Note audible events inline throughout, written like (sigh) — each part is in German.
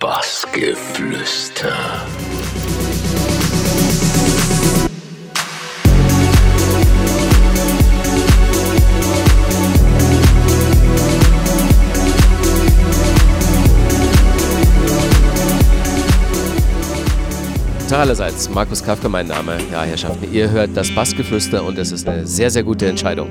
Bassgeflüster. Tag allerseits, Markus Kafka mein Name. Ja, Herrschaften, ihr hört das Bassgeflüster und es ist eine sehr, sehr gute Entscheidung.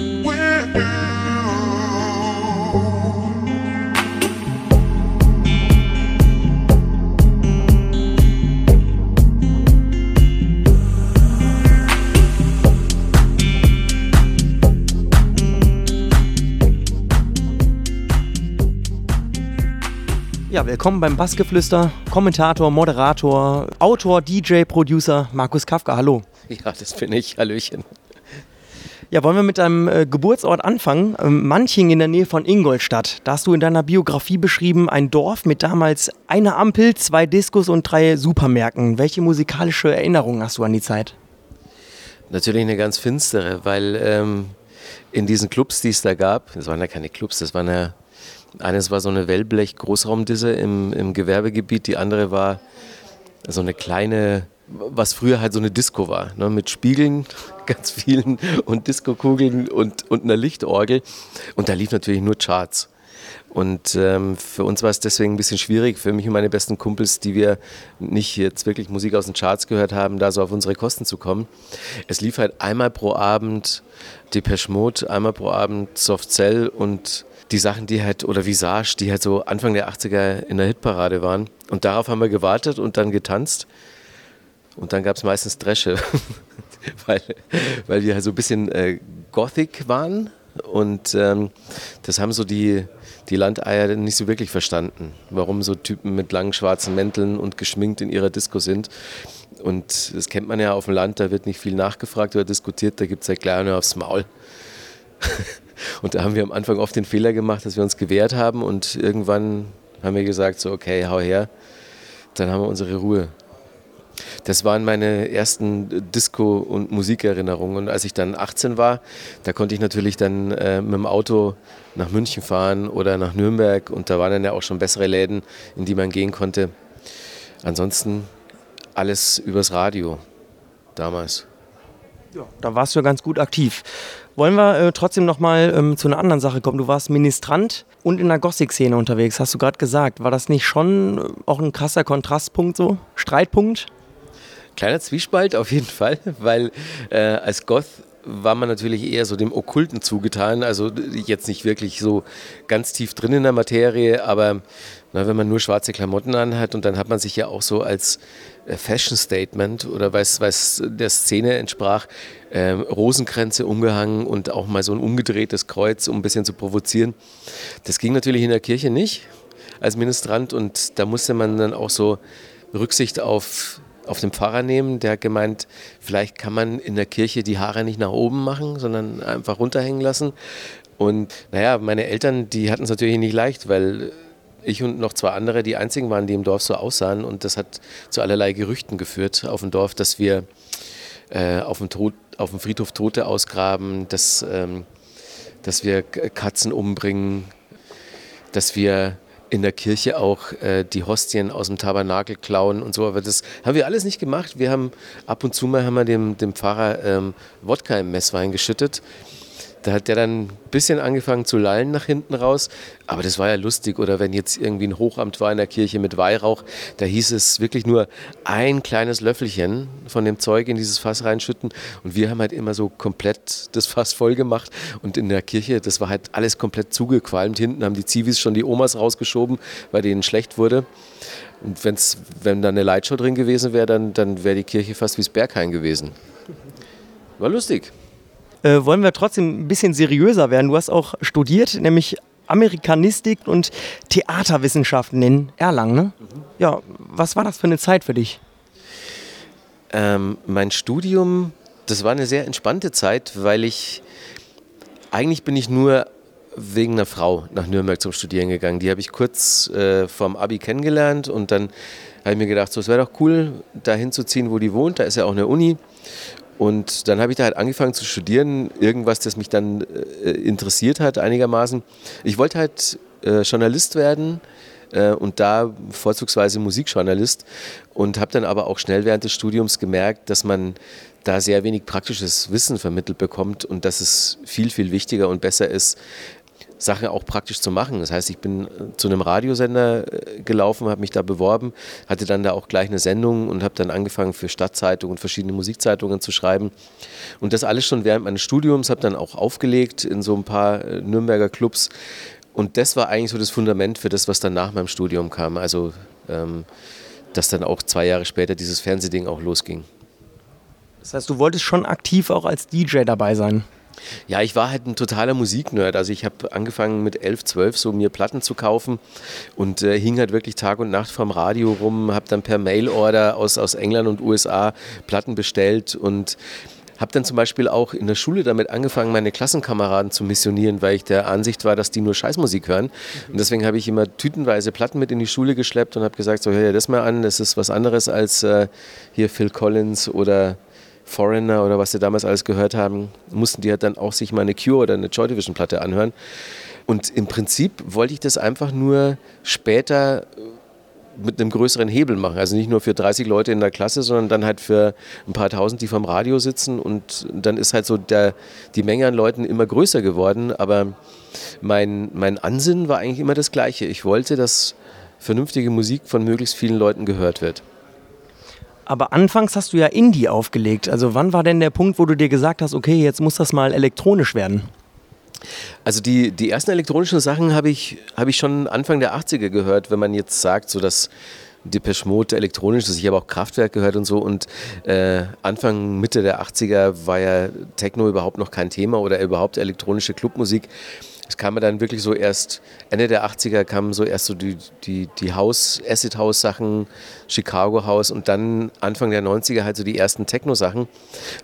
Ja, willkommen beim Bassgeflüster. Kommentator, Moderator, Autor, DJ, Producer Markus Kafka. Hallo. Ja, das bin ich. Hallöchen. Ja, wollen wir mit deinem äh, Geburtsort anfangen? Ähm, Manching in der Nähe von Ingolstadt. Da hast du in deiner Biografie beschrieben, ein Dorf mit damals einer Ampel, zwei Diskos und drei Supermärkten. Welche musikalische Erinnerungen hast du an die Zeit? Natürlich eine ganz finstere, weil ähm, in diesen Clubs, die es da gab, das waren ja keine Clubs, das waren ja eines war so eine Wellblech-Großraumdisse im, im Gewerbegebiet, die andere war so eine kleine, was früher halt so eine Disco war, ne, mit Spiegeln, (laughs) ganz vielen und Discokugeln und, und einer Lichtorgel. Und da lief natürlich nur Charts. Und ähm, für uns war es deswegen ein bisschen schwierig, für mich und meine besten Kumpels, die wir nicht jetzt wirklich Musik aus den Charts gehört haben, da so auf unsere Kosten zu kommen. Es lief halt einmal pro Abend Depeche Mode, einmal pro Abend Soft Cell und die Sachen, die halt, oder Visage, die halt so Anfang der 80er in der Hitparade waren. Und darauf haben wir gewartet und dann getanzt. Und dann gab es meistens Dresche, (laughs) weil, weil wir halt so ein bisschen äh, Gothic waren. Und ähm, das haben so die, die Landeier nicht so wirklich verstanden, warum so Typen mit langen schwarzen Mänteln und geschminkt in ihrer Disco sind. Und das kennt man ja auf dem Land, da wird nicht viel nachgefragt oder diskutiert, da gibt es ja gleich nur aufs Maul. (laughs) Und da haben wir am Anfang oft den Fehler gemacht, dass wir uns gewehrt haben und irgendwann haben wir gesagt, so okay, hau her, dann haben wir unsere Ruhe. Das waren meine ersten Disco- und Musikerinnerungen. Und als ich dann 18 war, da konnte ich natürlich dann äh, mit dem Auto nach München fahren oder nach Nürnberg. Und da waren dann ja auch schon bessere Läden, in die man gehen konnte. Ansonsten alles übers Radio damals. Ja, da warst du ja ganz gut aktiv. Wollen wir äh, trotzdem nochmal ähm, zu einer anderen Sache kommen? Du warst Ministrant und in der Gothic-Szene unterwegs, hast du gerade gesagt. War das nicht schon äh, auch ein krasser Kontrastpunkt so? Streitpunkt? Kleiner Zwiespalt auf jeden (laughs) Fall, weil äh, als Goth war man natürlich eher so dem Okkulten zugetan, also jetzt nicht wirklich so ganz tief drin in der Materie, aber na, wenn man nur schwarze Klamotten anhat und dann hat man sich ja auch so als äh, Fashion Statement oder was, was der Szene entsprach, äh, Rosenkränze umgehangen und auch mal so ein umgedrehtes Kreuz, um ein bisschen zu provozieren. Das ging natürlich in der Kirche nicht als Ministrant und da musste man dann auch so Rücksicht auf, auf den Pfarrer nehmen, der hat gemeint, vielleicht kann man in der Kirche die Haare nicht nach oben machen, sondern einfach runterhängen lassen. Und naja, meine Eltern, die hatten es natürlich nicht leicht, weil ich und noch zwei andere die einzigen waren, die im Dorf so aussahen. Und das hat zu allerlei Gerüchten geführt auf dem Dorf, dass wir äh, auf, dem Tod, auf dem Friedhof Tote ausgraben, dass, ähm, dass wir Katzen umbringen, dass wir in der Kirche auch äh, die Hostien aus dem Tabernakel klauen und so. Aber das haben wir alles nicht gemacht. Wir haben ab und zu mal haben wir dem, dem Pfarrer ähm, Wodka im Messwein geschüttet. Da hat der dann ein bisschen angefangen zu lallen nach hinten raus. Aber das war ja lustig. Oder wenn jetzt irgendwie ein Hochamt war in der Kirche mit Weihrauch, da hieß es wirklich nur ein kleines Löffelchen von dem Zeug in dieses Fass reinschütten. Und wir haben halt immer so komplett das Fass voll gemacht. Und in der Kirche, das war halt alles komplett zugequalmt. Hinten haben die Zivis schon die Omas rausgeschoben, weil denen schlecht wurde. Und wenn's, wenn da eine Lightshow drin gewesen wäre, dann, dann wäre die Kirche fast wie das Berghain gewesen. War lustig äh, wollen wir trotzdem ein bisschen seriöser werden. Du hast auch studiert, nämlich Amerikanistik und Theaterwissenschaften in Erlangen. Ne? Mhm. Ja, was war das für eine Zeit für dich? Ähm, mein Studium, das war eine sehr entspannte Zeit, weil ich eigentlich bin ich nur wegen einer Frau nach Nürnberg zum Studieren gegangen. Die habe ich kurz äh, vom Abi kennengelernt und dann habe ich mir gedacht, so, es wäre doch cool, da hinzuziehen, wo die wohnt. Da ist ja auch eine Uni. Und dann habe ich da halt angefangen zu studieren, irgendwas, das mich dann äh, interessiert hat einigermaßen. Ich wollte halt äh, Journalist werden, äh, und da vorzugsweise Musikjournalist und habe dann aber auch schnell während des Studiums gemerkt, dass man da sehr wenig praktisches Wissen vermittelt bekommt und dass es viel, viel wichtiger und besser ist, Sachen auch praktisch zu machen. Das heißt, ich bin äh, zu einem Radiosender äh, gelaufen, habe mich da beworben, hatte dann da auch gleich eine Sendung und habe dann angefangen für Stadtzeitungen und verschiedene Musikzeitungen zu schreiben. Und das alles schon während meines Studiums, habe dann auch aufgelegt in so ein paar äh, Nürnberger Clubs. Und das war eigentlich so das Fundament für das, was dann nach meinem Studium kam. Also, ähm, dass dann auch zwei Jahre später dieses Fernsehding auch losging. Das heißt, du wolltest schon aktiv auch als DJ dabei sein? Ja, ich war halt ein totaler Musiknerd. Also ich habe angefangen mit 11, 12 so mir Platten zu kaufen und äh, hing halt wirklich Tag und Nacht vom Radio rum, habe dann per Mailorder aus, aus England und USA Platten bestellt und habe dann zum Beispiel auch in der Schule damit angefangen, meine Klassenkameraden zu missionieren, weil ich der Ansicht war, dass die nur Scheißmusik hören. Und deswegen habe ich immer tütenweise Platten mit in die Schule geschleppt und habe gesagt, so hör dir das mal an, das ist was anderes als äh, hier Phil Collins oder Foreigner oder was sie damals alles gehört haben, mussten die halt dann auch sich mal eine Cure oder eine Joy Division Platte anhören. Und im Prinzip wollte ich das einfach nur später mit einem größeren Hebel machen. Also nicht nur für 30 Leute in der Klasse, sondern dann halt für ein paar tausend, die vom Radio sitzen. Und dann ist halt so der, die Menge an Leuten immer größer geworden. Aber mein, mein Ansinnen war eigentlich immer das gleiche. Ich wollte, dass vernünftige Musik von möglichst vielen Leuten gehört wird. Aber anfangs hast du ja Indie aufgelegt. Also wann war denn der Punkt, wo du dir gesagt hast, okay, jetzt muss das mal elektronisch werden? Also die, die ersten elektronischen Sachen habe ich, hab ich schon Anfang der 80er gehört, wenn man jetzt sagt, so dass Depeche Mode elektronisch ist. Ich habe auch Kraftwerk gehört und so. Und äh, Anfang, Mitte der 80er war ja Techno überhaupt noch kein Thema oder überhaupt elektronische Clubmusik. Es kam dann wirklich so erst, Ende der 80er kamen so erst so die, die, die House, Acid House Sachen, Chicago House und dann Anfang der 90er halt so die ersten Techno Sachen.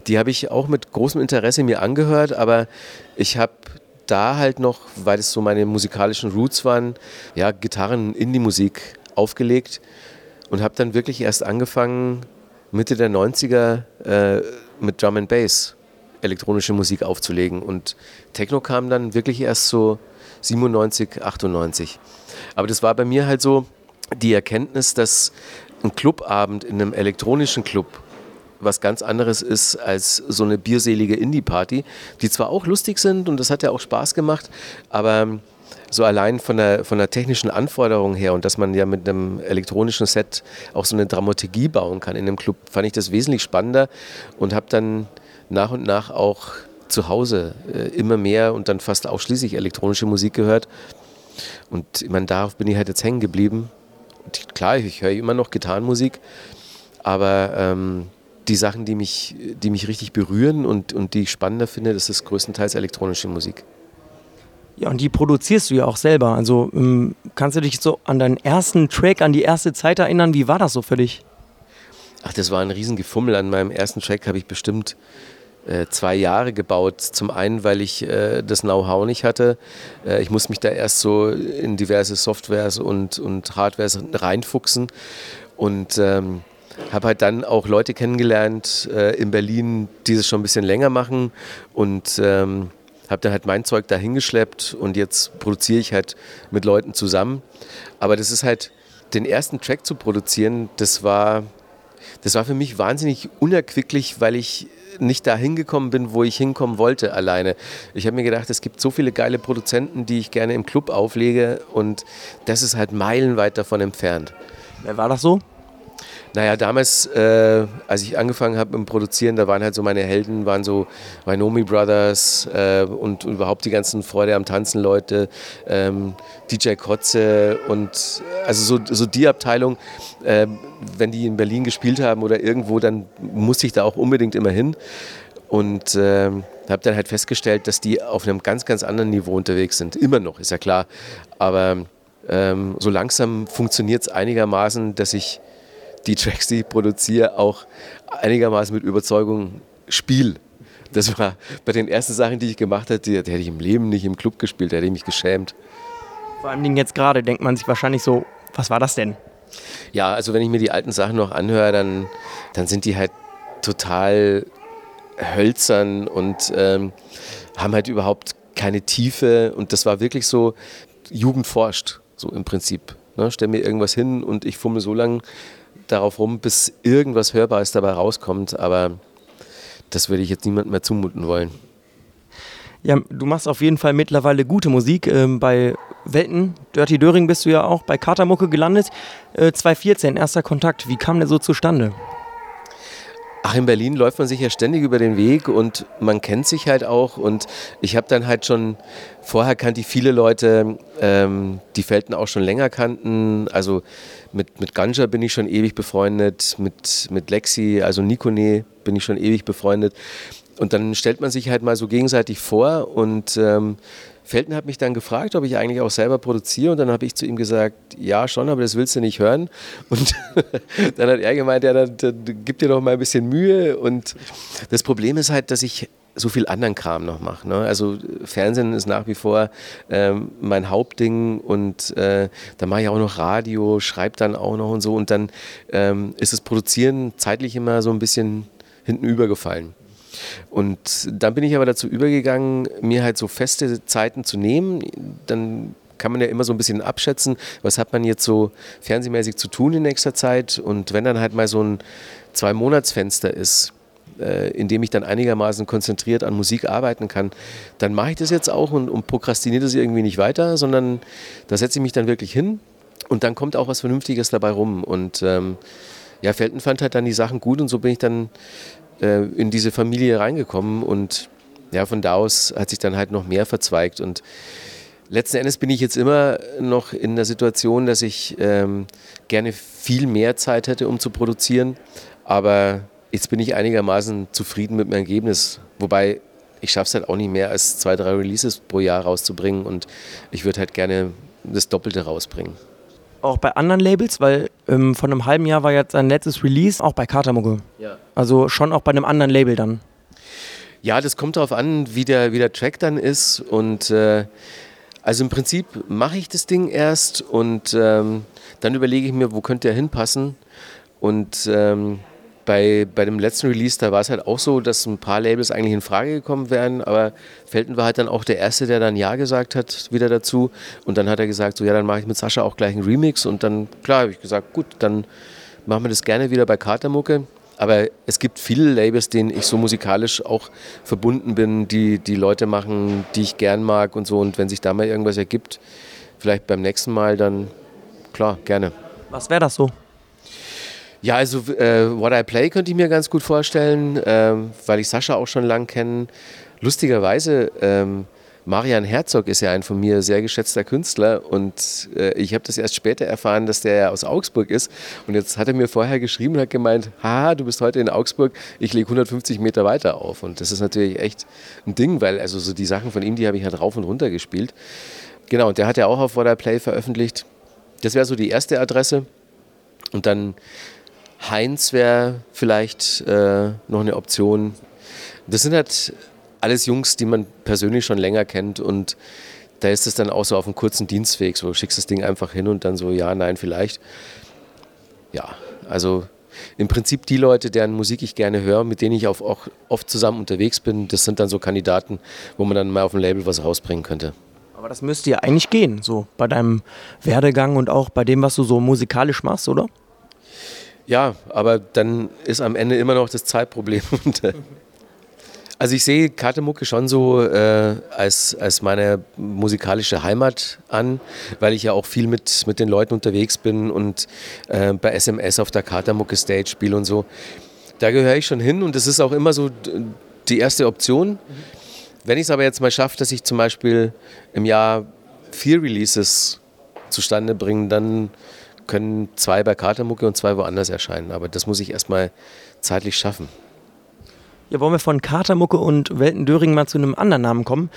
Die habe ich auch mit großem Interesse mir angehört, aber ich habe da halt noch, weil es so meine musikalischen Roots waren, ja, Gitarren, Indie-Musik aufgelegt und habe dann wirklich erst angefangen, Mitte der 90er äh, mit Drum and Bass elektronische Musik aufzulegen. Und Techno kam dann wirklich erst so 97, 98. Aber das war bei mir halt so die Erkenntnis, dass ein Clubabend in einem elektronischen Club was ganz anderes ist als so eine bierselige Indie-Party, die zwar auch lustig sind und das hat ja auch Spaß gemacht, aber so allein von der, von der technischen Anforderung her und dass man ja mit einem elektronischen Set auch so eine Dramaturgie bauen kann in einem Club, fand ich das wesentlich spannender und habe dann nach und nach auch zu Hause äh, immer mehr und dann fast ausschließlich elektronische Musik gehört. Und ich meine, darauf bin ich halt jetzt hängen geblieben. Und klar, ich höre immer noch Gitarrenmusik, aber ähm, die Sachen, die mich, die mich richtig berühren und, und die ich spannender finde, das ist größtenteils elektronische Musik. Ja, und die produzierst du ja auch selber. Also ähm, kannst du dich so an deinen ersten Track, an die erste Zeit erinnern? Wie war das so für dich? Ach, das war ein Riesengefummel. An meinem ersten Track habe ich bestimmt zwei Jahre gebaut. Zum einen, weil ich äh, das Know-how nicht hatte. Äh, ich musste mich da erst so in diverse Softwares und, und Hardwares reinfuchsen und ähm, habe halt dann auch Leute kennengelernt äh, in Berlin, die das schon ein bisschen länger machen und ähm, habe dann halt mein Zeug da hingeschleppt und jetzt produziere ich halt mit Leuten zusammen. Aber das ist halt, den ersten Track zu produzieren, das war, das war für mich wahnsinnig unerquicklich, weil ich nicht da hingekommen bin, wo ich hinkommen wollte alleine. Ich habe mir gedacht, es gibt so viele geile Produzenten, die ich gerne im Club auflege und das ist halt meilenweit davon entfernt. War das so? Naja, damals, äh, als ich angefangen habe im Produzieren, da waren halt so meine Helden, waren so Rhinomi Brothers äh, und, und, überhaupt die ganzen Freude am Tanzen Leute, ähm, DJ Kotze und also so, so die Abteilung, äh, wenn die in Berlin gespielt haben oder irgendwo, dann musste ich da auch unbedingt immer hin und ähm, habe dann halt festgestellt, dass die auf einem ganz, ganz anderen Niveau unterwegs sind. Immer noch, ist ja klar. Aber ähm, so langsam funktioniert es einigermaßen, dass ich die Tracks, die ich produziere, auch einigermaßen mit Überzeugung spiele. Das war bei den ersten Sachen, die ich gemacht habe, die, die hätte ich im Leben nicht im Club gespielt, da hätte ich mich geschämt. Vor allem jetzt gerade denkt man sich wahrscheinlich so, was war das denn? Ja, also wenn ich mir die alten Sachen noch anhöre, dann, dann sind die halt total hölzern und ähm, haben halt überhaupt keine Tiefe. Und das war wirklich so, Jugend forscht, so im Prinzip. Ne? Stell mir irgendwas hin und ich fummel so lange darauf rum, bis irgendwas Hörbares dabei rauskommt. Aber das würde ich jetzt niemandem mehr zumuten wollen. Ja, du machst auf jeden Fall mittlerweile gute Musik. Ähm, bei Welten, Dirty Döring bist du ja auch bei Katermucke gelandet. Äh, 2014, erster Kontakt. Wie kam der so zustande? Ach, in Berlin läuft man sich ja ständig über den Weg und man kennt sich halt auch. Und ich habe dann halt schon, vorher kannte ich viele Leute, ähm, die Felten auch schon länger kannten. Also mit, mit Ganja bin ich schon ewig befreundet, mit, mit Lexi, also Nikone, bin ich schon ewig befreundet. Und dann stellt man sich halt mal so gegenseitig vor und ähm, Felten hat mich dann gefragt, ob ich eigentlich auch selber produziere und dann habe ich zu ihm gesagt, ja schon, aber das willst du nicht hören. Und (laughs) dann hat er gemeint, ja, dann, dann gib dir doch mal ein bisschen Mühe. Und das Problem ist halt, dass ich so viel anderen Kram noch mache. Ne? Also Fernsehen ist nach wie vor ähm, mein Hauptding und äh, dann mache ich auch noch Radio, schreibe dann auch noch und so und dann ähm, ist das Produzieren zeitlich immer so ein bisschen hinten übergefallen. Und dann bin ich aber dazu übergegangen, mir halt so feste Zeiten zu nehmen. Dann kann man ja immer so ein bisschen abschätzen, was hat man jetzt so fernsehmäßig zu tun in nächster Zeit. Und wenn dann halt mal so ein Zwei-Monats-Fenster ist, äh, in dem ich dann einigermaßen konzentriert an Musik arbeiten kann, dann mache ich das jetzt auch und, und prokrastiniere das irgendwie nicht weiter, sondern da setze ich mich dann wirklich hin und dann kommt auch was Vernünftiges dabei rum. Und ähm, ja, Felten fand halt dann die Sachen gut und so bin ich dann äh, in diese Familie reingekommen und ja, von da aus hat sich dann halt noch mehr verzweigt und letzten Endes bin ich jetzt immer noch in der Situation, dass ich ähm, gerne viel mehr Zeit hätte, um zu produzieren, aber jetzt bin ich einigermaßen zufrieden mit meinem Ergebnis, wobei ich schaffe es halt auch nicht mehr als zwei, drei Releases pro Jahr rauszubringen und ich würde halt gerne das Doppelte rausbringen auch bei anderen Labels, weil ähm, vor einem halben Jahr war jetzt sein letztes Release auch bei Katermucke. Ja. Also schon auch bei einem anderen Label dann. Ja, das kommt darauf an, wie der, wie der Track dann ist. Und äh, also im Prinzip mache ich das Ding erst und ähm, dann überlege ich mir, wo könnte er hinpassen. Und ähm, bei, bei dem letzten Release, da war es halt auch so, dass ein paar Labels eigentlich in Frage gekommen wären, aber Felten war halt dann auch der Erste, der dann Ja gesagt hat, wieder dazu. Und dann hat er gesagt, so ja, dann mache ich mit Sascha auch gleich einen Remix. Und dann, klar, habe ich gesagt, gut, dann machen wir das gerne wieder bei Katermucke. Aber es gibt viele Labels, denen ich so musikalisch auch verbunden bin, die die Leute machen, die ich gern mag und so. Und wenn sich da mal irgendwas ergibt, vielleicht beim nächsten Mal, dann klar, gerne. Was wäre das so? Ja, also äh, What I Play könnte ich mir ganz gut vorstellen, ähm, weil ich Sascha auch schon lang kenne. Lustigerweise, ähm, Marian Herzog ist ja ein von mir sehr geschätzter Künstler und äh, ich habe das erst später erfahren, dass der ja aus Augsburg ist. Und jetzt hat er mir vorher geschrieben und hat gemeint, haha, du bist heute in Augsburg, ich lege 150 Meter weiter auf. Und das ist natürlich echt ein Ding, weil also so die Sachen von ihm, die habe ich halt rauf und runter gespielt. Genau, und der hat ja auch auf What I Play veröffentlicht. Das wäre so die erste Adresse. Und dann Heinz wäre vielleicht äh, noch eine Option. Das sind halt alles Jungs, die man persönlich schon länger kennt und da ist es dann auch so auf einem kurzen Dienstweg. So schickst das Ding einfach hin und dann so, ja, nein, vielleicht. Ja, also im Prinzip die Leute, deren Musik ich gerne höre, mit denen ich auch oft zusammen unterwegs bin, das sind dann so Kandidaten, wo man dann mal auf dem Label was rausbringen könnte. Aber das müsste ja eigentlich gehen, so bei deinem Werdegang und auch bei dem, was du so musikalisch machst, oder? Ja, aber dann ist am Ende immer noch das Zeitproblem. (laughs) Äh, also ich sehe Kartemucke schon so äh, als, als meine musikalische Heimat an, weil ich ja auch viel mit, mit den Leuten unterwegs bin und äh, bei SMS auf der Kartemucke Stage spiele und so. Da gehöre ich schon hin und das ist auch immer so die erste Option. Wenn ich es aber jetzt mal schaffe, dass ich zum Beispiel im Jahr vier Releases zustande bringe, dann können zwei bei Katermucke und zwei woanders erscheinen. Aber das muss ich erstmal zeitlich schaffen. Ja, wollen wir von Katermucke und Weltendöring mal zu einem anderen Namen kommen.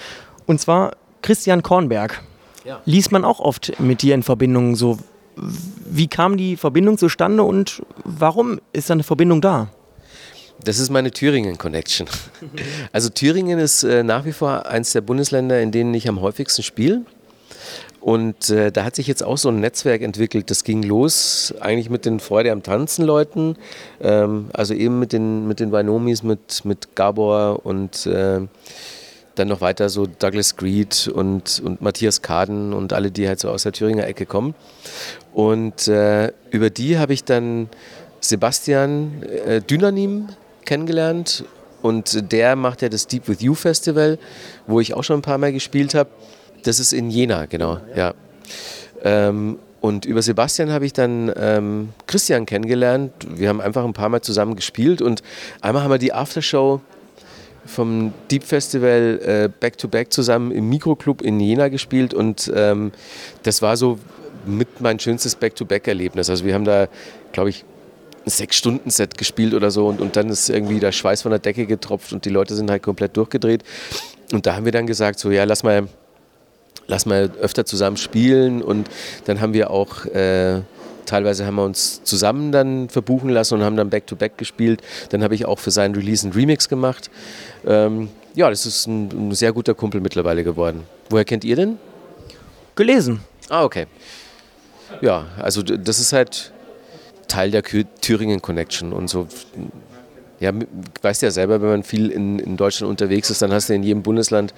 Und zwar Christian Kornberg. Ja. Liest man auch oft mit dir in Verbindung so. Wie kam die Verbindung zustande und warum ist da eine Verbindung da? Das ist meine Thüringen-Connection. (laughs) Also Thüringen ist äh, nach wie vor eines der Bundesländer, in denen ich am häufigsten spiele. Und äh, da hat sich jetzt auch so ein Netzwerk entwickelt. Das ging los eigentlich mit den Freude am Tanzen Leuten, ähm, also eben mit den, mit den Vainomis, mit, mit Gabor und äh, dann noch weiter so Douglas Greed und, und Matthias Kaden und alle, die halt so aus der Thüringer Ecke kommen. Und äh, über die habe ich dann Sebastian äh, Dynanim kennengelernt und der macht ja das Deep With You Festival, wo ich auch schon ein paar Mal gespielt habe. Das ist in Jena, genau, ja. Ähm, und über Sebastian habe ich dann ähm, Christian kennengelernt. Wir haben einfach ein paar Mal zusammen gespielt und einmal haben wir die Aftershow vom Deep Festival äh, Back to Back zusammen im Mikroclub in Jena gespielt und ähm, das war so mit mein schönstes Back to Back Erlebnis. Also wir haben da, glaube ich, ein Sechs-Stunden-Set gespielt oder so und, und dann ist irgendwie der Schweiß von der Decke getropft und die Leute sind halt komplett durchgedreht. Und da haben wir dann gesagt, so ja, lass mal lass mal öfter zusammen spielen und dann haben wir auch äh, teilweise haben wir uns zusammen dann verbuchen lassen und haben dann Back-to-Back -back gespielt. Dann habe ich auch für seinen Release einen Remix gemacht. Ähm, ja, das ist ein, ein, sehr guter Kumpel mittlerweile geworden. Woher kennt ihr denn? Gelesen. Ah, okay. Ja, also das ist halt Teil der Thüringen Connection und so. Ja, weißt ja selber, wenn man viel in, in Deutschland unterwegs ist, dann hast du in jedem Bundesland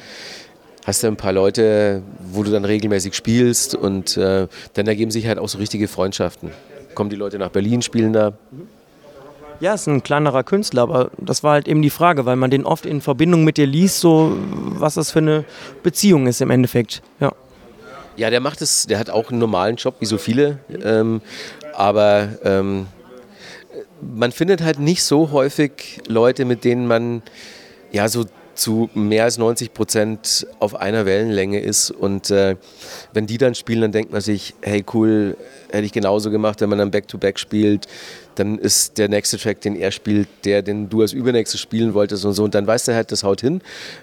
hast du ein paar Leute, wo du dann regelmäßig spielst und äh, dann ergeben sich halt auch so richtige Freundschaften. Kommen die Leute nach Berlin, spielen da. Ja, ist ein kleinerer Künstler, aber das war halt eben die Frage, weil man den oft in Verbindung mit dir liest, so was das für eine Beziehung ist im Endeffekt. Ja. Ja, der macht es, der hat auch einen normalen Job, wie so viele, ähm, aber ähm, man findet halt nicht so häufig Leute, mit denen man ja so zu mehr als 90 Prozent auf einer Wellenlänge ist. Und äh, wenn die dann spielen, dann denkt man sich, hey cool, hätte ich genauso gemacht, wenn man dann Back-to-Back -back spielt. Dann ist der nächste Track, den er spielt, der, den du als übernächstes spielen wolltest und so. Und dann weiß er halt, das haut hin.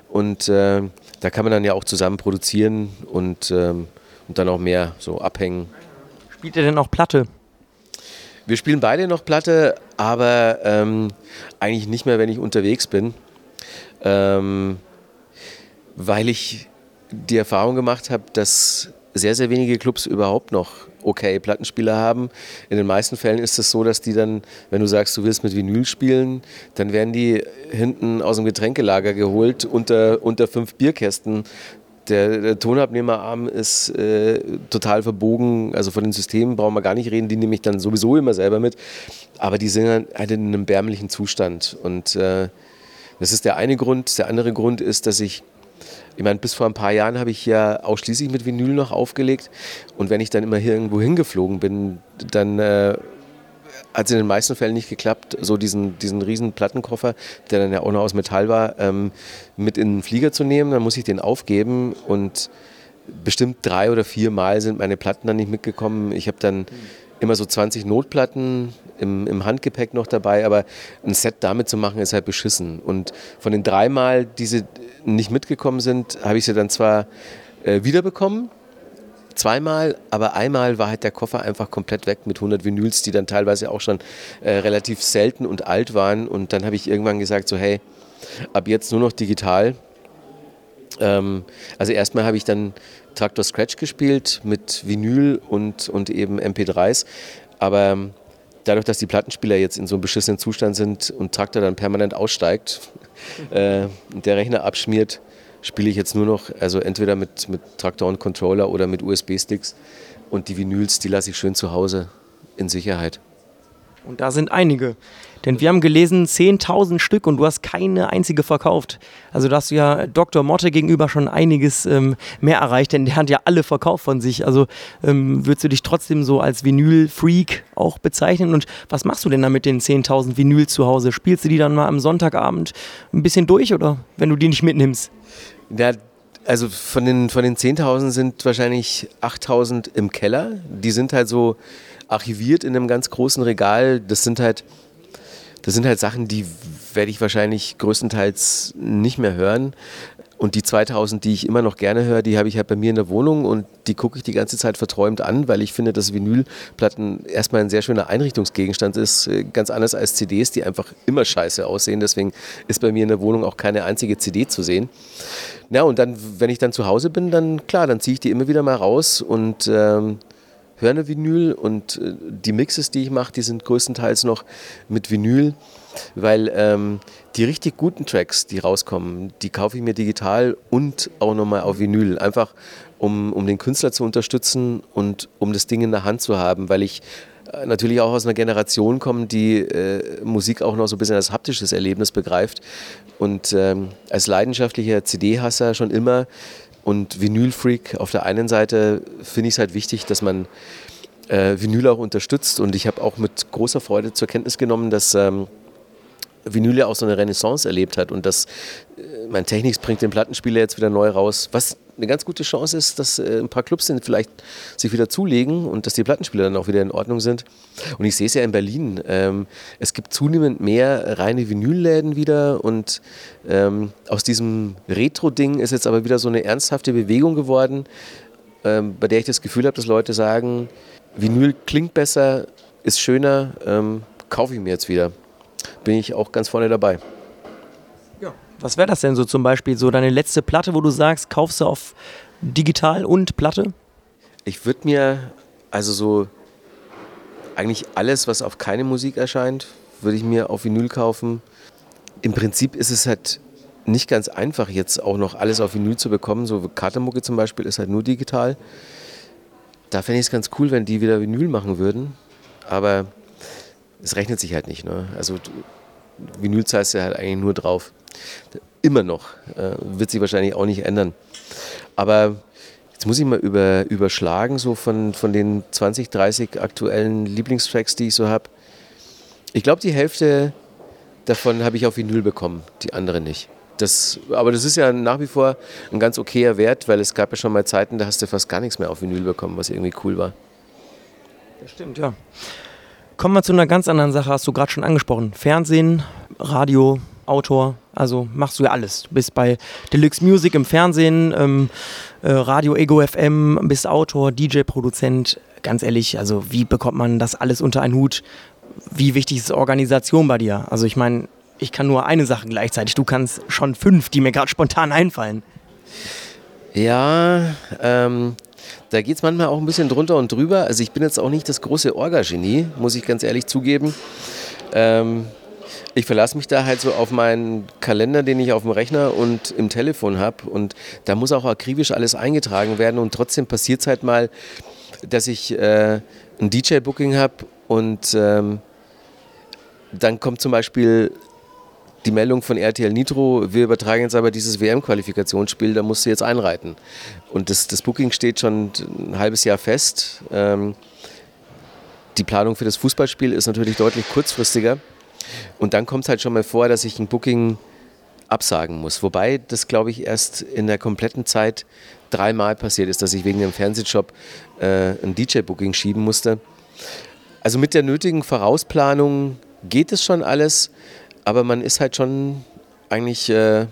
Und äh, da kann man dann ja auch zusammen produzieren und, ähm, und dann auch mehr so abhängen. Spielt er denn auch Platte? Wir spielen beide noch Platte, aber ähm, eigentlich nicht mehr, wenn ich unterwegs bin ähm, weil ich die Erfahrung gemacht habe, dass sehr, sehr wenige Clubs überhaupt noch okay Plattenspieler haben. In den meisten Fällen ist es so, dass die dann, wenn du sagst, du willst mit Vinyl spielen, dann werden die hinten aus dem Getränkelager geholt unter, unter fünf Bierkästen. Der, der Tonabnehmerarm ist äh, total verbogen, also von den Systemen brauchen wir gar nicht reden, die nehme ich dann sowieso immer selber mit. Aber die sind halt in einem bärmlichen Zustand. Und äh, das ist der eine Grund. Der andere Grund ist, dass ich, ich meine, bis vor ein paar Jahren habe ich ja ausschließlich mit Vinyl noch aufgelegt. Und wenn ich dann immer hier irgendwo hingeflogen bin, dann äh, hat es in den meisten Fällen nicht geklappt, so diesen, diesen riesen Plattenkoffer, der dann ja auch noch aus Metall war, ähm, mit in den Flieger zu nehmen. Dann muss ich den aufgeben und bestimmt drei oder vier Mal sind meine Platten dann nicht mitgekommen. Ich habe dann immer so 20 Notplatten im, im, Handgepäck noch dabei, aber ein Set damit zu machen, ist halt beschissen. Und von den dreimal, die sie nicht mitgekommen sind, habe ich sie dann zwar äh, wiederbekommen, zweimal, aber einmal war halt der Koffer einfach komplett weg mit 100 Vinyls, die dann teilweise auch schon äh, relativ selten und alt waren. Und dann habe ich irgendwann gesagt, so hey, ab jetzt nur noch digital. Ähm, also erstmal habe ich dann Traktor Scratch gespielt mit Vinyl und, und eben MP3s. Aber dadurch, dass die Plattenspieler jetzt in so einem beschissenen Zustand sind und Traktor dann permanent aussteigt (laughs) äh, und der Rechner abschmiert, spiele ich jetzt nur noch, also entweder mit, mit Traktor und Controller oder mit USB-Sticks. Und die Vinyls, die lasse ich schön zu Hause in Sicherheit. Und da sind einige. Denn wir haben gelesen 10.000 Stück und du hast keine einzige verkauft. Also da hast du ja Dr. Motte gegenüber schon einiges ähm, mehr erreicht, denn der hat ja alle verkauft von sich. Also ähm, würdest du dich trotzdem so als Vinyl-Freak auch bezeichnen? Und was machst du denn da mit den 10.000 Vinyl zu Hause? Spielst du die dann mal am Sonntagabend ein bisschen durch oder wenn du die nicht mitnimmst? Ja, also von den, von den 10.000 sind wahrscheinlich 8.000 im Keller. Die sind halt so archiviert in einem ganz großen Regal. Das sind halt das sind halt Sachen, die werde ich wahrscheinlich größtenteils nicht mehr hören. Und die 2000, die ich immer noch gerne höre, die habe ich halt bei mir in der Wohnung und die gucke ich die ganze Zeit verträumt an, weil ich finde, dass Vinylplatten erstmal ein sehr schöner Einrichtungsgegenstand ist, äh, ganz anders als CDs, die einfach immer scheiße aussehen. Deswegen ist bei mir in der Wohnung auch keine einzige CD zu sehen. Ja, und dann, wenn ich dann zu Hause bin, dann klar, dann ziehe ich die immer wieder mal raus und ähm, höre eine Vinyl und äh, die Mixes, die ich mache, die sind größtenteils noch mit Vinyl, weil ähm, die richtig guten Tracks, die rauskommen, die kaufe ich mir digital und auch nochmal auf Vinyl. Einfach um, um den Künstler zu unterstützen und um das Ding in der Hand zu haben, weil ich äh, natürlich auch aus einer Generation komme, die äh, Musik auch noch so ein bisschen als haptisches Erlebnis begreift. Und ähm, als leidenschaftlicher CD-Hasser schon immer und Vinyl-Freak auf der einen Seite finde ich es halt wichtig, dass man äh, Vinyl auch unterstützt. Und ich habe auch mit großer Freude zur Kenntnis genommen, dass ähm, Vinyl ja auch so eine Renaissance erlebt hat und dass äh, mein Technics bringt den Plattenspieler jetzt wieder neu raus, was eine ganz gute Chance ist, dass äh, ein paar Clubs sind, vielleicht sich wieder zulegen und dass die Plattenspieler dann auch wieder in Ordnung sind. Und ich sehe es ja in Berlin. Ähm, es gibt zunehmend mehr reine Vinylläden wieder und ähm, aus diesem Retro-Ding ist jetzt aber wieder so eine ernsthafte Bewegung geworden, ähm, bei der ich das Gefühl habe, dass Leute sagen, Vinyl klingt besser, ist schöner, ähm, kaufe ich mir jetzt wieder. Bin ich auch ganz vorne dabei. Was wäre das denn so zum Beispiel, so deine letzte Platte, wo du sagst, kaufst du auf digital und Platte? Ich würde mir, also so eigentlich alles, was auf keine Musik erscheint, würde ich mir auf Vinyl kaufen. Im Prinzip ist es halt nicht ganz einfach, jetzt auch noch alles auf Vinyl zu bekommen. So Kartemucke zum Beispiel ist halt nur digital. Da fände ich es ganz cool, wenn die wieder Vinyl machen würden. Aber es rechnet sich halt nicht. Ne? Also Vinyl zahlst du halt eigentlich nur drauf. Immer noch. Äh, wird sich wahrscheinlich auch nicht ändern. Aber jetzt muss ich mal über, überschlagen, so von, von den 20, 30 aktuellen Lieblingstracks, die ich so habe. Ich glaube, die Hälfte davon habe ich auf Vinyl bekommen, die andere nicht. Das, aber das ist ja nach wie vor ein ganz okayer Wert, weil es gab ja schon mal Zeiten, da hast du fast gar nichts mehr auf Vinyl bekommen, was irgendwie cool war. Das stimmt, ja. Kommen wir zu einer ganz anderen Sache, hast du gerade schon angesprochen. Fernsehen, Radio, Autor, also machst du ja alles. Du bist bei Deluxe Music im Fernsehen, ähm, äh, Radio Ego FM, bist Autor, DJ, Produzent. Ganz ehrlich, also wie bekommt man das alles unter einen Hut? Wie wichtig ist Organisation bei dir? Also ich meine, ich kann nur eine Sache gleichzeitig, du kannst schon fünf, die mir gerade spontan einfallen. Ja, ähm, da geht es manchmal auch ein bisschen drunter und drüber. Also ich bin jetzt auch nicht das große Orga-Genie, muss ich ganz ehrlich zugeben. Ähm, ich verlasse mich da halt so auf meinen Kalender, den ich auf dem Rechner und im Telefon habe. Und da muss auch akribisch alles eingetragen werden. Und trotzdem passiert es halt mal, dass ich äh, ein DJ-Booking habe und ähm, dann kommt zum Beispiel die Meldung von RTL Nitro, wir übertragen jetzt aber dieses WM-Qualifikationsspiel, da musst du jetzt einreiten. Und das, das Booking steht schon ein halbes Jahr fest. Ähm, die Planung für das Fußballspiel ist natürlich deutlich kurzfristiger. Und dann kommt es halt schon mal vor, dass ich ein Booking absagen muss. Wobei das, glaube ich, erst in der kompletten Zeit dreimal passiert ist, dass ich wegen dem Fernsehjob äh, ein DJ-Booking schieben musste. Also mit der nötigen Vorausplanung geht es schon alles aber man ist halt schon eigentlich äh,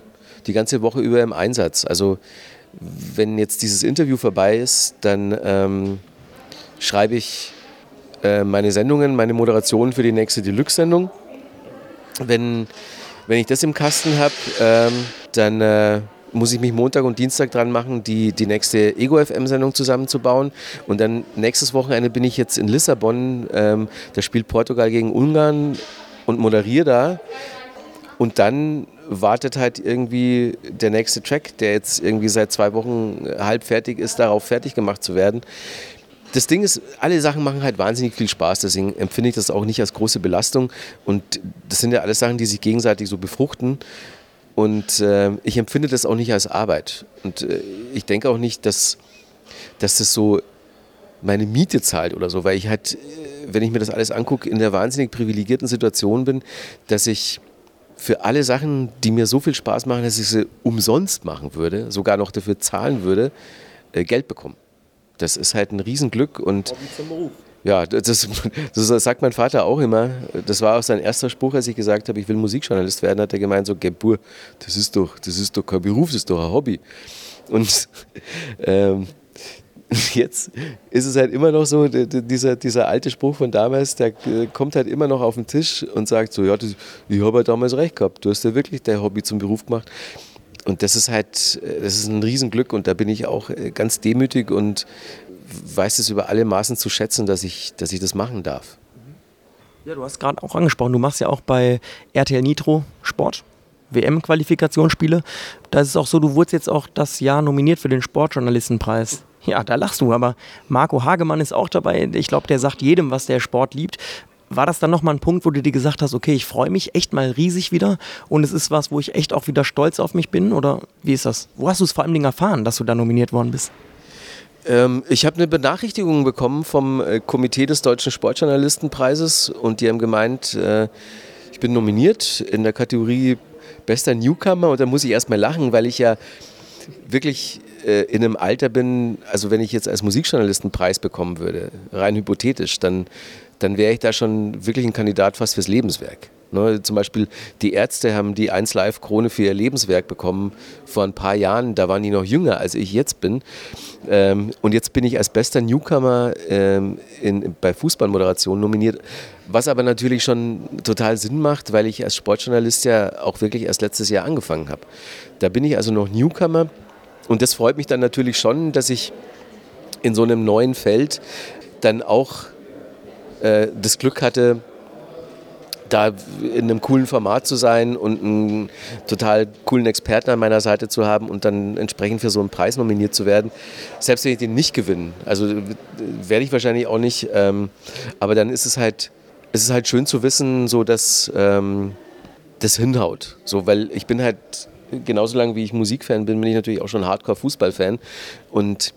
die ganze Woche über im Einsatz. Also wenn jetzt dieses Interview vorbei ist, dann ähm, schreibe ich äh, meine Sendungen, meine Moderationen für die nächste Deluxe-Sendung. Wenn, wenn ich das im Kasten habe, ähm, dann äh, muss ich mich Montag und Dienstag dran machen, die, die nächste Ego-FM-Sendung zusammenzubauen. Und dann nächstes Wochenende bin ich jetzt in Lissabon. Ähm, da spielt Portugal gegen Ungarn und moderiere da. Und dann wartet halt irgendwie der nächste Track, der jetzt irgendwie seit zwei Wochen halb fertig ist, darauf fertig gemacht zu werden. Das Ding ist, alle Sachen machen halt wahnsinnig viel Spaß, deswegen empfinde ich das auch nicht als große Belastung. Und das sind ja alles Sachen, die sich gegenseitig so befruchten. Und äh, ich empfinde das auch nicht als Arbeit. Und äh, ich denke auch nicht, dass, dass das so meine Miete zahlt oder so, weil ich halt wenn ich mir das alles angucke, in der wahnsinnig privilegierten Situation bin, dass ich für alle Sachen, die mir so viel Spaß machen, dass ich sie umsonst machen würde, sogar noch dafür zahlen würde, äh, Geld bekommen. Das ist halt ein Riesenglück und ja, das, das, sagt mein Vater auch immer. Das war auch sein erster Spruch, als ich gesagt habe, ich will Musikjournalist werden, hat er gemeint so, Gebur, das ist doch, das ist doch kein Beruf, das ist doch ein Hobby. Und (laughs) ähm, jetzt ist es halt immer noch so, dieser, dieser alte Spruch von damals, der äh, kommt halt immer noch auf den Tisch und sagt so, ja, ich habe ja damals recht gehabt, du hast ja wirklich dein Hobby zum Beruf gemacht. Und das ist halt, das ist ein Riesenglück und da bin ich auch äh, ganz demütig und weiß es über alle Maßen zu schätzen, dass ich, dass ich das machen darf. Ja, du hast gerade auch angesprochen, du machst ja auch bei RTL Nitro Sport. WM-Qualifikationsspiele. Da ist es auch so, du wurdest jetzt auch das Jahr nominiert für den Sportjournalistenpreis. Ja, da lachst du, aber Marco Hagemann ist auch dabei. Ich glaube, der sagt jedem, was der Sport liebt. War das dann nochmal ein Punkt, wo du dir gesagt hast, okay, ich freue mich echt mal riesig wieder und es ist was, wo ich echt auch wieder stolz auf mich bin? Oder wie ist das? Wo hast du es vor allem erfahren, dass du da nominiert worden bist? Ähm, ich habe eine Benachrichtigung bekommen vom äh, Komitee des Deutschen Sportjournalistenpreises und die haben gemeint, äh, ich bin nominiert in der Kategorie bester Newcomer und da muss ich erstmal lachen, weil ich ja wirklich äh, in einem Alter bin, also wenn ich jetzt als Musikjournalist einen Preis bekommen würde, rein hypothetisch, dann, dann wäre ich da schon wirklich ein Kandidat fast fürs Lebenswerk. Ne, zum Beispiel die Ärzte haben die 1 Live Krone für ihr Lebenswerk bekommen vor ein paar Jahren. Da waren die noch jünger, als ich jetzt bin. Ähm, und jetzt bin ich als bester Newcomer ähm, in, bei Fußballmoderation nominiert. Was aber natürlich schon total Sinn macht, weil ich als Sportjournalist ja auch wirklich erst letztes Jahr angefangen habe. Da bin ich also noch Newcomer. Und das freut mich dann natürlich schon, dass ich in so einem neuen Feld dann auch äh, das Glück hatte, da in einem coolen Format zu sein und einen total coolen Experten an meiner Seite zu haben und dann entsprechend für so einen Preis nominiert zu werden. Selbst wenn ich den nicht gewinne, also werde ich wahrscheinlich auch nicht, ähm, aber dann ist es halt, ist es halt schön zu wissen, so dass ähm, das hinhaut. So, weil ich bin halt genauso lange wie ich Musikfan bin, bin ich natürlich auch schon Hardcore-Fußballfan und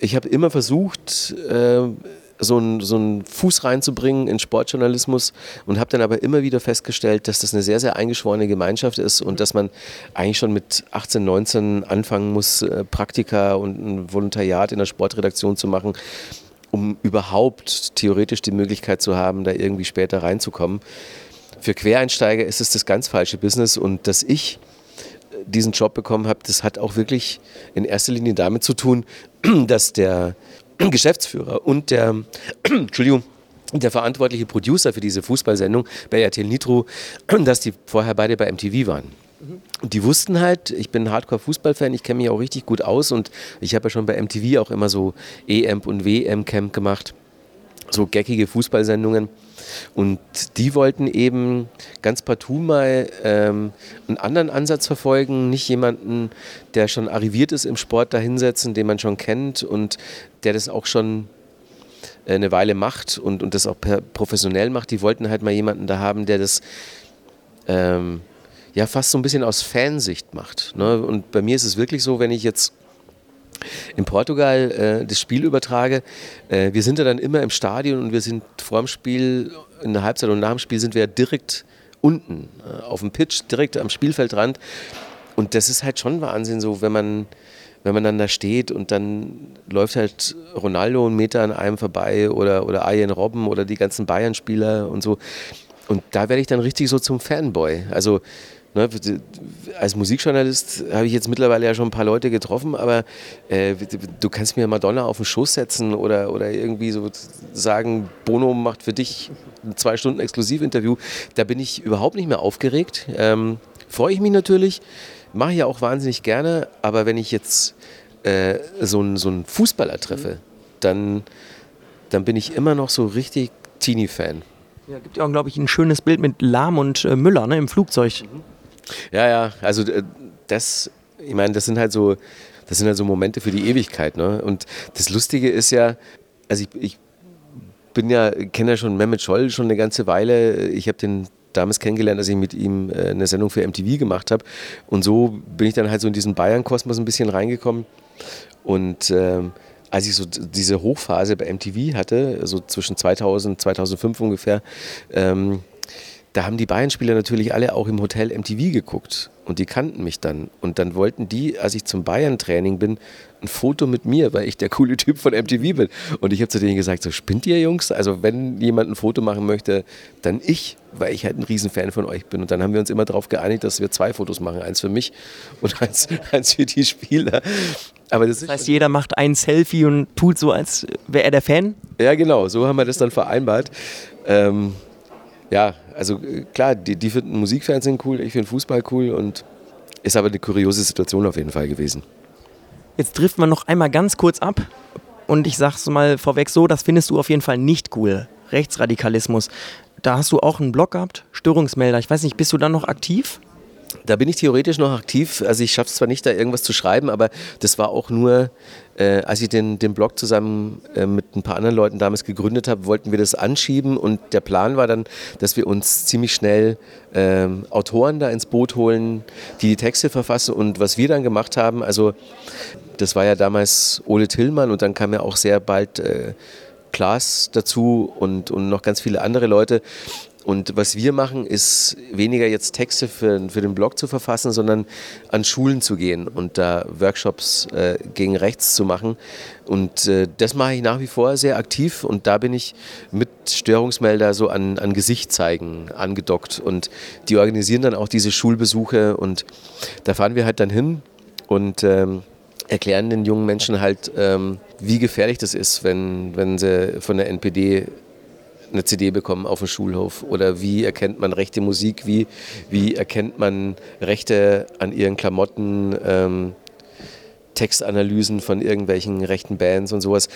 ich habe immer versucht, äh, so einen, so Fuß reinzubringen in Sportjournalismus und habe dann aber immer wieder festgestellt, dass das eine sehr, sehr eingeschworene Gemeinschaft ist und dass man eigentlich schon mit 18, 19 anfangen muss, äh, Praktika und ein Volontariat in der Sportredaktion zu machen, um überhaupt theoretisch die Möglichkeit zu haben, da irgendwie später reinzukommen. Für Quereinsteiger ist es das ganz falsche Business und dass ich äh, diesen Job bekommen habe, das hat auch wirklich in erster Linie damit zu tun, (clears throat) dass der (clears throat) Geschäftsführer und der, (clears throat) Entschuldigung, der verantwortliche Producer für diese Fußballsendung bei RTL Nitro, (clears throat) dass die vorher beide bei MTV waren. Und die wussten halt, ich bin Hardcore-Fußballfan, ich kenne mich auch richtig gut aus und ich habe ja schon bei MTV auch immer so EM und WM-Camp gemacht, so geckige Fußballsendungen. Und die wollten eben ganz partout mal ähm, einen anderen Ansatz verfolgen, nicht jemanden, der schon arriviert ist im Sport, dahinsetzen, den man schon kennt und der das auch schon äh, eine Weile macht und, und das auch professionell macht. Die wollten halt mal jemanden da haben, der das ähm, ja fast so ein bisschen aus Fansicht macht. Ne? Und bei mir ist es wirklich so, wenn ich jetzt in Portugal äh, das Spiel übertrage, äh, wir sind ja dann immer im Stadion und wir sind vor dem Spiel, in der Halbzeit und nach dem Spiel sind wir direkt unten äh, auf dem Pitch, direkt am Spielfeldrand. Und das ist halt schon Wahnsinn, so wenn man, wenn man dann da steht und dann läuft halt Ronaldo einen Meter an einem vorbei oder, oder Arjen Robben oder die ganzen Bayern-Spieler und so. Und da werde ich dann richtig so zum Fanboy. Also Ne, als Musikjournalist habe ich jetzt mittlerweile ja schon ein paar Leute getroffen, aber äh, du kannst mir Madonna auf den Schoß setzen oder, oder irgendwie so sagen, Bono macht für dich ein zwei Stunden Exklusivinterview. Da bin ich überhaupt nicht mehr aufgeregt. Ähm, Freue ich mich natürlich, mache ich ja auch wahnsinnig gerne, aber wenn ich jetzt äh, so, einen, so einen Fußballer treffe, dann, dann bin ich immer noch so richtig Teenie-Fan. Ja, gibt ja auch, glaube ich, ein schönes Bild mit Lahm und äh, Müller ne, im Flugzeug. Mhm. Ja, ja, also äh, das, ich meine, das sind halt so, das sind halt so Momente für die Ewigkeit. Ne? Und das Lustige ist ja, also ich, ich bin ja, kenne ja schon Mehmet Scholl schon eine ganze Weile. Ich habe den damals kennengelernt, als ich mit ihm äh, eine Sendung für MTV gemacht habe. Und so bin ich dann halt so in diesen Bayern-Kosmos ein bisschen reingekommen. Und ähm, als ich so diese Hochphase bei MTV hatte, so zwischen 2000 2005 ungefähr, ähm, da haben die Bayern-Spieler natürlich alle auch im Hotel MTV geguckt und die kannten mich dann. Und dann wollten die, als ich zum Bayern-Training bin, ein Foto mit mir, weil ich der coole Typ von MTV bin. Und ich habe zu denen gesagt, so spinnt ihr Jungs? Also wenn jemand ein Foto machen möchte, dann ich, weil ich halt ein Riesenfan von euch bin. Und dann haben wir uns immer darauf geeinigt, dass wir zwei Fotos machen. Eins für mich und (laughs) eins, eins für die Spieler. Aber das, das heißt, jeder macht ein Selfie und tut so, als wäre er der Fan? Ja, genau. So haben wir das dann vereinbart. Ähm, ja, also äh, klar, die, die finden Musikfernsehen cool, ich finde Fußball cool und ist aber eine kuriose Situation auf jeden Fall gewesen. Jetzt trifft man noch einmal ganz kurz ab. und ich sag's mal vorweg so, das findest du auf jeden Fall nicht cool. Rechtsradikalismus. Da hast du auch einen Blog gehabt, Störungsmelder. Ich weiß nicht, bist du dann noch aktiv? Da bin ich theoretisch noch aktiv. Also ich schaffe es zwar nicht, da irgendwas zu schreiben, aber das war auch nur, äh, als ich den, den Blog zusammen äh, mit ein paar anderen Leuten damals gegründet habe, wollten wir das anschieben und der Plan war dann, dass wir uns ziemlich schnell äh, Autoren da ins Boot holen, die die Texte verfassen und was wir dann gemacht haben, also das war ja damals Ole Tillmann und dann kam ja auch sehr bald äh, Klaas dazu und, und noch ganz viele andere Leute. Und was wir machen, ist weniger jetzt Texte für, für den Blog zu verfassen, sondern an Schulen zu gehen und da Workshops äh, gegen rechts zu machen. Und äh, das mache ich nach wie vor sehr aktiv und da bin ich mit Störungsmelder so an, an Gesicht zeigen angedockt. Und die organisieren dann auch diese Schulbesuche und da fahren wir halt dann hin und ähm, erklären den jungen Menschen halt, ähm, wie gefährlich das ist, wenn, wenn sie von der NPD eine CD bekommen auf dem Schulhof? Oder wie erkennt man rechte Musik? Wie, wie erkennt man Rechte an ihren Klamotten? Ähm, Textanalysen von irgendwelchen rechten Bands und sowas.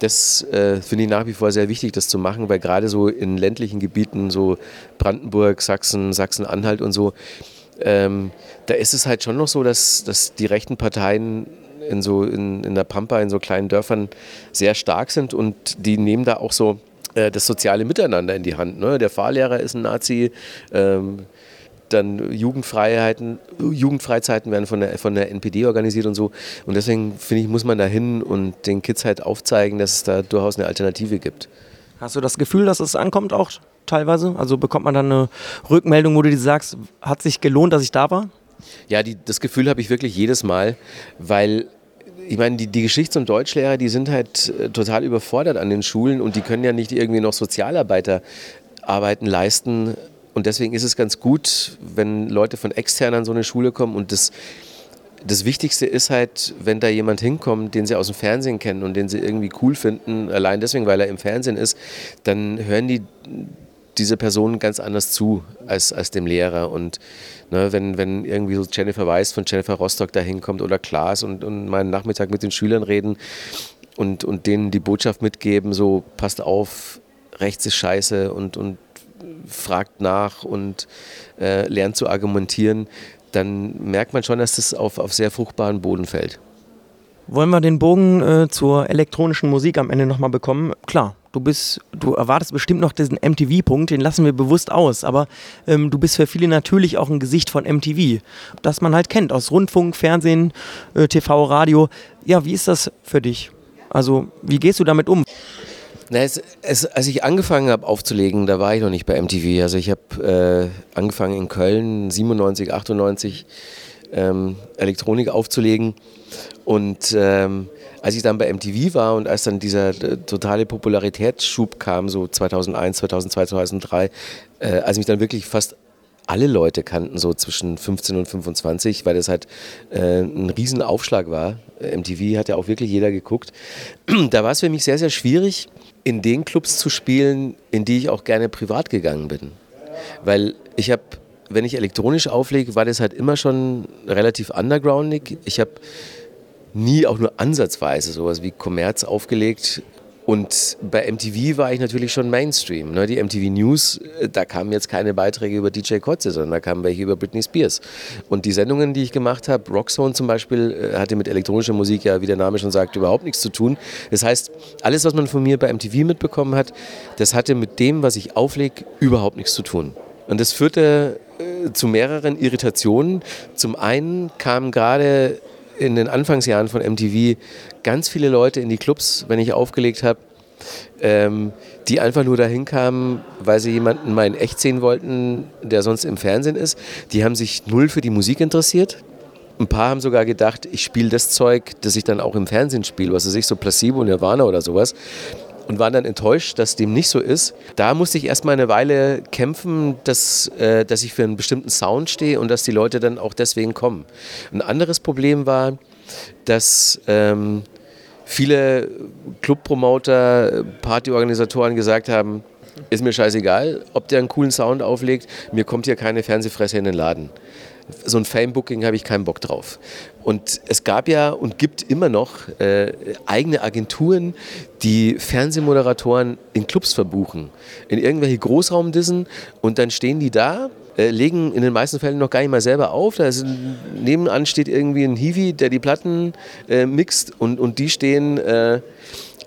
Das äh, finde ich nach wie vor sehr wichtig, das zu machen, weil gerade so in ländlichen Gebieten, so Brandenburg, Sachsen, Sachsen-Anhalt und so, ähm, da ist es halt schon noch so, dass, dass die rechten Parteien in, so, in, in der Pampa, in so kleinen Dörfern sehr stark sind und die nehmen da auch so äh, das soziale Miteinander in die Hand. Ne? Der Fahrlehrer ist ein Nazi, ähm, dann Jugendfreiheiten, Jugendfreizeiten werden von der, von der NPD organisiert und so. Und deswegen finde ich, muss man da hin und den Kids halt aufzeigen, dass es da durchaus eine Alternative gibt. Hast du das Gefühl, dass es ankommt auch teilweise? Also bekommt man dann eine Rückmeldung, wo du dir sagst, hat sich gelohnt, dass ich da war? Ja, die, das Gefühl habe ich wirklich jedes Mal, weil ich meine, die, die Geschichts- und Deutschlehrer, die sind halt äh, total überfordert an den Schulen und die können ja nicht irgendwie noch Sozialarbeiterarbeiten leisten. Und deswegen ist es ganz gut, wenn Leute von extern an so eine Schule kommen und das das Wichtigste ist halt, wenn da jemand hinkommt, den sie aus dem Fernsehen kennen und den sie irgendwie cool finden, allein deswegen, weil er im Fernsehen ist, dann hören die diese Person ganz anders zu als, als dem Lehrer. Und Ne, wenn, wenn irgendwie so Jennifer Weiss von Jennifer Rostock da hinkommt oder Klaas und, und mal Nachmittag mit den Schülern reden und, und denen die Botschaft mitgeben, so passt auf, rechts ist scheiße und, und fragt nach und äh, lernt zu argumentieren, dann merkt man schon, dass das auf, auf sehr fruchtbaren Boden fällt. Wollen wir den Bogen äh, zur elektronischen Musik am Ende nochmal bekommen? Klar, du bist, du erwartest bestimmt noch diesen MTV-Punkt, den lassen wir bewusst aus, aber ähm, du bist für viele natürlich auch ein Gesicht von MTV, das man halt kennt aus Rundfunk, Fernsehen, äh, TV, Radio. Ja, wie ist das für dich? Also, wie gehst du damit um? Na, es, es, als ich angefangen habe aufzulegen, da war ich noch nicht bei MTV. Also ich habe äh, angefangen in Köln 97, 98 ähm, Elektronik aufzulegen und ähm, als ich dann bei MTV war und als dann dieser äh, totale Popularitätsschub kam, so 2001, 2002, 2003, äh, als mich dann wirklich fast alle Leute kannten, so zwischen 15 und 25, weil das halt äh, ein Riesenaufschlag war. MTV hat ja auch wirklich jeder geguckt. (clears throat) Da war es für mich sehr, sehr schwierig, in den Clubs zu spielen, in die ich auch gerne privat gegangen bin. Weil ich habe, wenn ich elektronisch auflege, war das halt immer schon relativ undergroundig. Ich habe nie auch nur ansatzweise sowas wie Kommerz aufgelegt. Und bei MTV war ich natürlich schon Mainstream. Ne? Die MTV News, äh, da kamen jetzt keine Beiträge über DJ Kotze, sondern da kamen welche über Britney Spears. Und die Sendungen, die ich gemacht habe, Rockzone zum Beispiel, äh, hatte mit elektronischer Musik ja, wie der Name schon sagt, überhaupt nichts zu tun. Das heißt, alles, was man von mir bei MTV mitbekommen hat, das hatte mit dem, was ich auflege, überhaupt nichts zu tun. Und das führte äh, zu mehreren Irritationen. Zum einen kamen gerade in den Anfangsjahren von MTV ganz viele Leute in die Clubs, wenn ich aufgelegt habe, ähm, die einfach nur dahin kamen, weil sie jemanden mal in echt sehen wollten, der sonst im Fernsehen ist. Die haben sich null für die Musik interessiert. Ein paar haben sogar gedacht, ich spiele das Zeug, das ich dann auch im Fernsehen spiele, was weiß ich, so Placebo, Nirvana oder sowas und waren dann enttäuscht, dass dem nicht so ist. Da musste ich erstmal eine Weile kämpfen, dass, äh, dass ich für einen bestimmten Sound stehe und dass die Leute dann auch deswegen kommen. Ein anderes Problem war, dass ähm, viele Clubpromoter, Partyorganisatoren gesagt haben, ist mir scheißegal, ob der einen coolen Sound auflegt, mir kommt hier keine Fernsehfresse in den Laden. So ein Fame-Booking habe ich keinen Bock drauf. Und es gab ja und gibt immer noch äh, eigene Agenturen, die Fernsehmoderatoren in Clubs verbuchen, in irgendwelche Großraumdissen und dann stehen die da äh, legen in den meisten Fällen noch gar nicht mal selber auf. Da ist, nebenan steht irgendwie ein Hiwi, der die Platten äh, mixt und, und die stehen äh,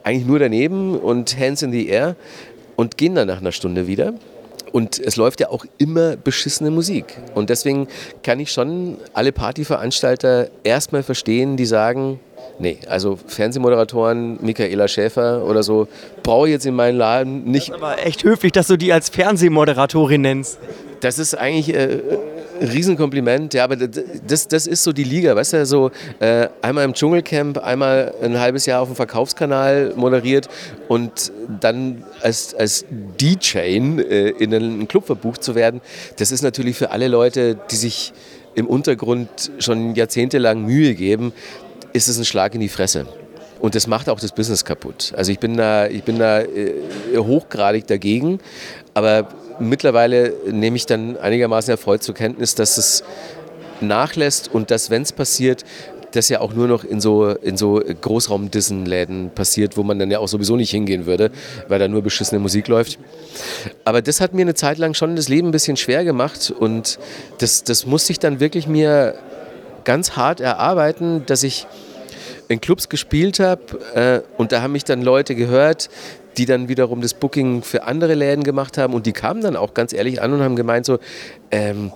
eigentlich nur daneben und Hands in the Air und gehen dann nach einer Stunde wieder. Und es läuft ja auch immer beschissene Musik. Und deswegen kann ich schon alle Partyveranstalter erstmal verstehen, die sagen, nee, also Fernsehmoderatoren, Michaela Schäfer oder so, brauche ich jetzt in meinen Laden nicht. Das ist aber echt höflich, dass du die als Fernsehmoderatorin nennst. Das ist eigentlich äh, Riesenkompliment, ja, aber das, das ist so die Liga, weißt du, so äh, einmal im Dschungelcamp, einmal ein halbes Jahr auf dem Verkaufskanal moderiert und dann als, als DJ äh, in einen Club verbucht zu werden, das ist natürlich für alle Leute, die sich im Untergrund schon jahrzehntelang Mühe geben, ist es ein Schlag in die Fresse. Und das macht auch das Business kaputt. Also ich bin da, ich bin da äh, hochgradig dagegen, aber mittlerweile nehme ich dann einigermaßen erfreut zur Kenntnis, dass es nachlässt und dass, wenn es passiert, das ja auch nur noch in so, in so Großraumdissenläden passiert, wo man dann ja auch sowieso nicht hingehen würde, weil da nur beschissene Musik läuft. Aber das hat mir eine Zeit lang schon das Leben ein bisschen schwer gemacht und das, das musste ich dann wirklich mir ganz hart erarbeiten, dass ich in Clubs gespielt habe äh, und da haben mich dann Leute gehört, die dann wiederum das Booking für andere Läden gemacht haben und die kamen dann auch ganz ehrlich an und haben gemeint so, ähm,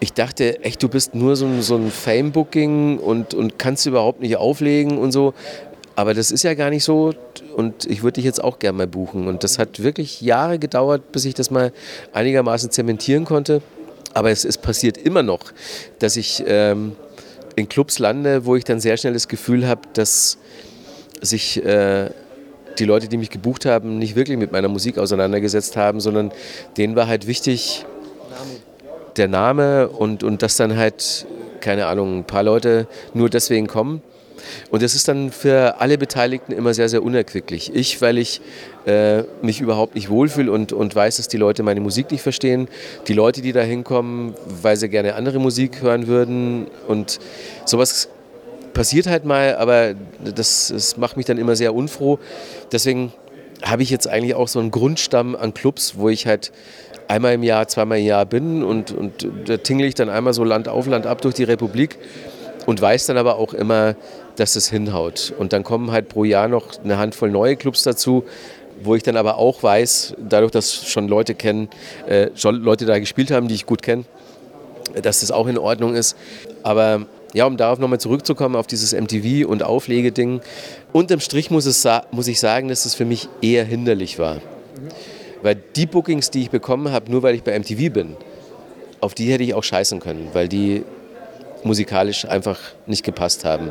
ich dachte echt, du bist nur so ein, so ein Fame-Booking und, und kannst überhaupt nicht auflegen und so. Aber das ist ja gar nicht so und ich würde dich jetzt auch gerne mal buchen. Und das hat wirklich Jahre gedauert, bis ich das mal einigermaßen zementieren konnte. Aber es, es passiert immer noch, dass ich ähm, in Clubs lande, wo ich dann sehr schnell das Gefühl habe, dass sich äh, die Leute, die mich gebucht haben, nicht wirklich mit meiner Musik auseinandergesetzt haben, sondern denen war halt wichtig der Name und, und dass dann halt, keine Ahnung, ein paar Leute nur deswegen kommen. Und das ist dann für alle Beteiligten immer sehr, sehr unerquicklich. Ich, weil ich äh, mich überhaupt nicht wohlfühle und, und weiß, dass die Leute meine Musik nicht verstehen. Die Leute, die da hinkommen, weil sie gerne andere Musik hören würden. Und sowas passiert halt mal, aber das, das macht mich dann immer sehr unfroh. Deswegen habe ich jetzt eigentlich auch so einen Grundstamm an Clubs, wo ich halt einmal im Jahr, zweimal im Jahr bin und, und da tingle ich dann einmal so Land auf, Land ab durch die Republik und weiß dann aber auch immer, dass es hinhaut. Und dann kommen halt pro Jahr noch eine Handvoll neue Clubs dazu, wo ich dann aber auch weiß, dadurch, dass schon Leute kennen, äh, schon Leute da gespielt haben, die ich gut kenne, dass das auch in Ordnung ist. Aber ja, um darauf nochmal zurückzukommen, auf dieses MTV- und Auflegeding. Unterm Strich muss, es, muss ich sagen, dass es für mich eher hinderlich war. Weil die Bookings, die ich bekommen habe, nur weil ich bei MTV bin, auf die hätte ich auch scheißen können, weil die musikalisch einfach nicht gepasst haben.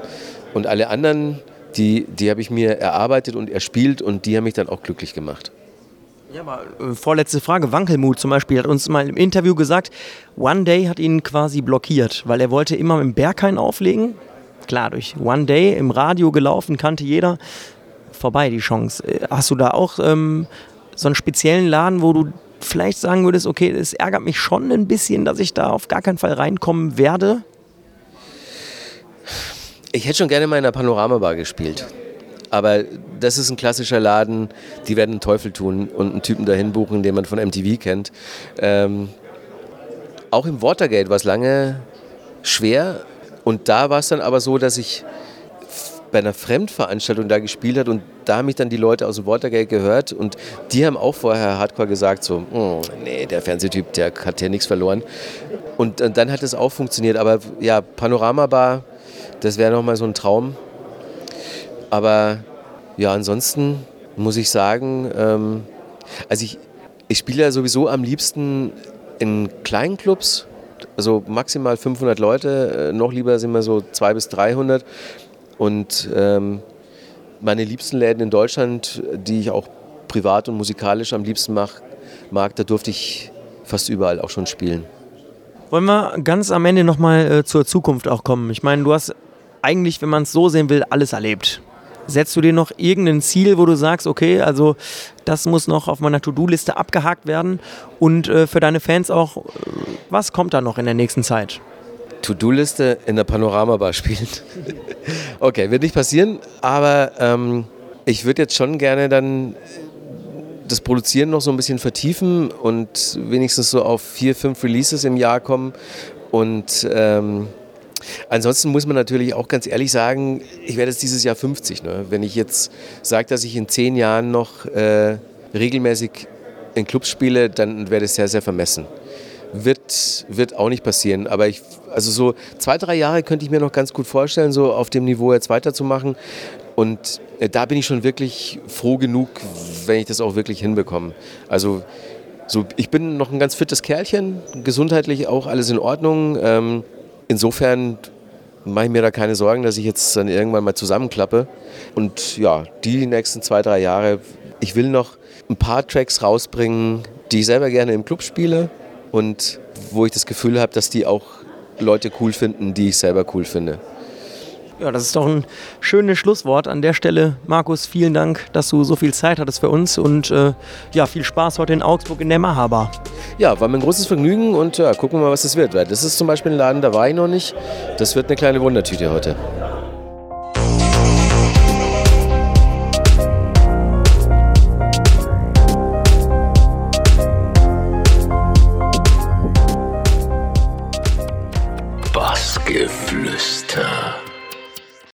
Und alle anderen, die, die habe ich mir erarbeitet und erspielt und die haben mich dann auch glücklich gemacht. Ja, mal äh, vorletzte Frage. Wankelmut zum Beispiel hat uns mal im Interview gesagt, One Day hat ihn quasi blockiert, weil er wollte immer mit Berghain auflegen. Klar, durch One Day im Radio gelaufen, kannte jeder. Vorbei die Chance. Äh, hast du da auch ähm, so einen speziellen Laden, wo du vielleicht sagen würdest, okay, es ärgert mich schon ein bisschen, dass ich da auf gar keinen Fall reinkommen werde? Ich hätte schon gerne mal in einer Panoramabar gespielt. Aber das ist ein klassischer Laden, die werden einen Teufel tun und einen Typen dahin buchen, den man von MTV kennt. Ähm, auch im Watergate war es lange schwer und da war es dann aber so, dass ich bei einer Fremdveranstaltung da gespielt hat und da haben mich dann die Leute aus dem Watergate gehört und die haben auch vorher hardcore gesagt so, oh, nee, der Fernsehtyp, der hat ja nichts verloren. Und, und dann hat es auch funktioniert, aber ja, Panoramabar, das wäre nochmal so ein Traum. Aber ja, ansonsten muss ich sagen, ähm, also ich, ich spiele ja sowieso am liebsten in kleinen Clubs, also maximal 500 Leute, äh, noch lieber sind wir so 200 bis 300. Und ähm, meine liebsten Läden in Deutschland, die ich auch privat und musikalisch am liebsten mach, mag, da durfte ich fast überall auch schon spielen. Wollen wir ganz am Ende nochmal äh, zur Zukunft auch kommen? Ich meine, du hast eigentlich, wenn man es so sehen will, alles erlebt. Setzt du dir noch irgendein Ziel, wo du sagst, okay, also das muss noch auf meiner To-Do-Liste abgehakt werden und äh, für deine Fans auch, äh, was kommt da noch in der nächsten Zeit? To-Do-Liste in der Panoramabar spielen. (laughs) okay, wird nicht passieren, aber ähm, ich würde jetzt schon gerne dann das Produzieren noch so ein bisschen vertiefen und wenigstens so auf vier, fünf Releases im Jahr kommen. Und ähm, ansonsten muss man natürlich auch ganz ehrlich sagen, ich werde jetzt dieses Jahr 50. Ne? Wenn ich jetzt sage, dass ich in zehn Jahren noch äh, regelmäßig in Clubs spiele, dann wäre das sehr, sehr vermessen. Wird, wird auch nicht passieren. Aber ich, also so zwei, drei Jahre könnte ich mir noch ganz gut vorstellen, so auf dem Niveau jetzt weiterzumachen. Und äh, da bin ich schon wirklich froh genug, wenn ich das auch wirklich hinbekomme. Also so, ich bin noch ein ganz fittes Kerlchen, gesundheitlich auch alles in Ordnung. Ähm, insofern mache ich mir da keine Sorgen, dass ich jetzt dann irgendwann mal zusammenklappe. Und ja, die nächsten zwei, drei Jahre, ich will noch ein paar Tracks rausbringen, die ich selber gerne im Club spiele und wo ich das Gefühl habe, dass die auch Leute cool finden, die ich selber cool finde. Ja, das ist doch ein schönes Schlusswort an der Stelle. Markus, vielen Dank, dass du so viel Zeit hattest für uns und äh, ja, viel Spaß heute in Augsburg in der Mahaba. Ja, war mir ein großes Vergnügen und ja, gucken wir mal, was das wird. Weil das ist zum Beispiel ein Laden, da war ich noch nicht. Das wird eine kleine Wundertüte heute.